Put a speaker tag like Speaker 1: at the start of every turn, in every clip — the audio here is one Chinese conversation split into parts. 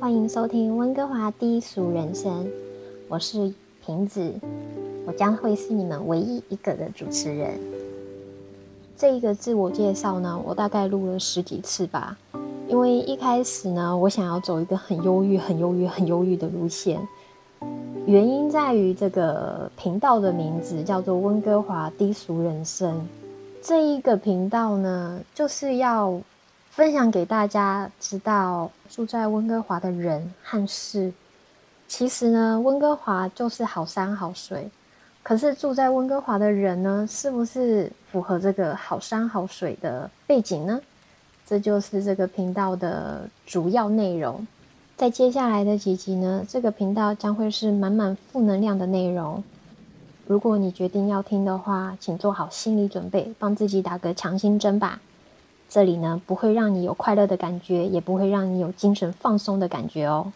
Speaker 1: 欢迎收听温哥华低俗人生，我是瓶子，我将会是你们唯一一个的主持人。这一个自我介绍呢，我大概录了十几次吧，因为一开始呢，我想要走一个很忧郁、很忧郁、很忧郁的路线，原因在于这个频道的名字叫做温哥华低俗人生，这一个频道呢，就是要。分享给大家知道，住在温哥华的人和事。其实呢，温哥华就是好山好水。可是住在温哥华的人呢，是不是符合这个好山好水的背景呢？这就是这个频道的主要内容。在接下来的几集呢，这个频道将会是满满负能量的内容。如果你决定要听的话，请做好心理准备，帮自己打个强心针吧。这里呢，不会让你有快乐的感觉，也不会让你有精神放松的感觉哦。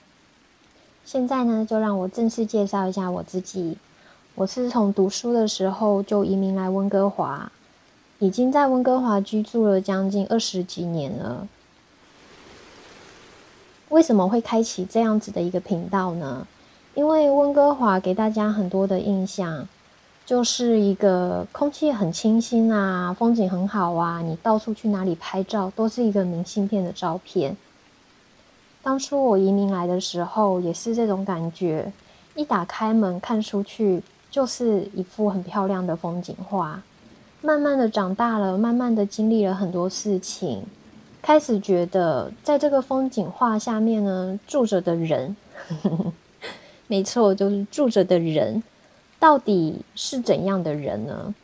Speaker 1: 现在呢，就让我正式介绍一下我自己。我是从读书的时候就移民来温哥华，已经在温哥华居住了将近二十几年了。为什么会开启这样子的一个频道呢？因为温哥华给大家很多的印象。就是一个空气很清新啊，风景很好啊，你到处去哪里拍照都是一个明信片的照片。当初我移民来的时候也是这种感觉，一打开门看出去就是一幅很漂亮的风景画。慢慢的长大了，慢慢的经历了很多事情，开始觉得在这个风景画下面呢，住着的人，没错，就是住着的人。到底是怎样的人呢？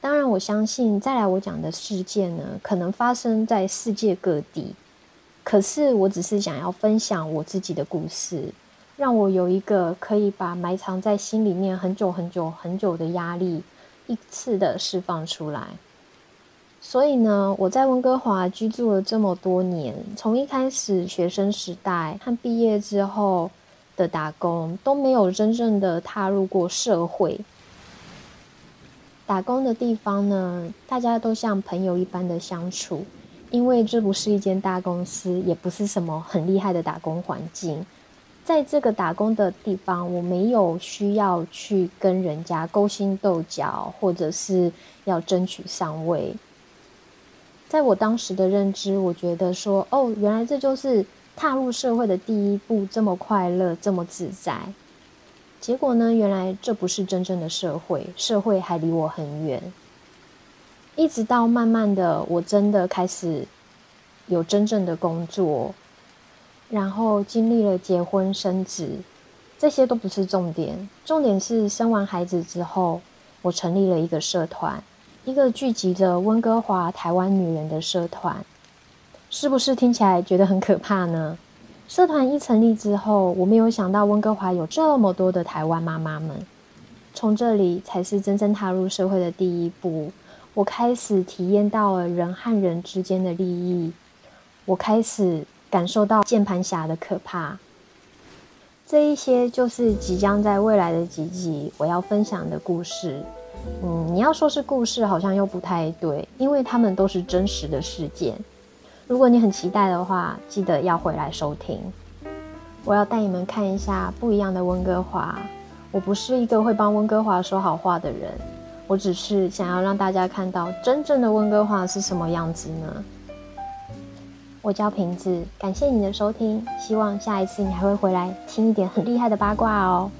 Speaker 1: 当然，我相信再来我讲的事件呢，可能发生在世界各地。可是，我只是想要分享我自己的故事，让我有一个可以把埋藏在心里面很久很久很久的压力，一次的释放出来。所以呢，我在温哥华居住了这么多年，从一开始学生时代和毕业之后。的打工都没有真正的踏入过社会。打工的地方呢，大家都像朋友一般的相处，因为这不是一间大公司，也不是什么很厉害的打工环境。在这个打工的地方，我没有需要去跟人家勾心斗角，或者是要争取上位。在我当时的认知，我觉得说，哦，原来这就是。踏入社会的第一步这么快乐，这么自在，结果呢？原来这不是真正的社会，社会还离我很远。一直到慢慢的，我真的开始有真正的工作，然后经历了结婚生子，这些都不是重点，重点是生完孩子之后，我成立了一个社团，一个聚集着温哥华台湾女人的社团。是不是听起来觉得很可怕呢？社团一成立之后，我没有想到温哥华有这么多的台湾妈妈们。从这里才是真正踏入社会的第一步。我开始体验到了人和人之间的利益，我开始感受到键盘侠的可怕。这一些就是即将在未来的几集我要分享的故事。嗯，你要说是故事，好像又不太对，因为他们都是真实的事件。如果你很期待的话，记得要回来收听。我要带你们看一下不一样的温哥华。我不是一个会帮温哥华说好话的人，我只是想要让大家看到真正的温哥华是什么样子呢？我叫瓶子，感谢你的收听，希望下一次你还会回来听一点很厉害的八卦哦。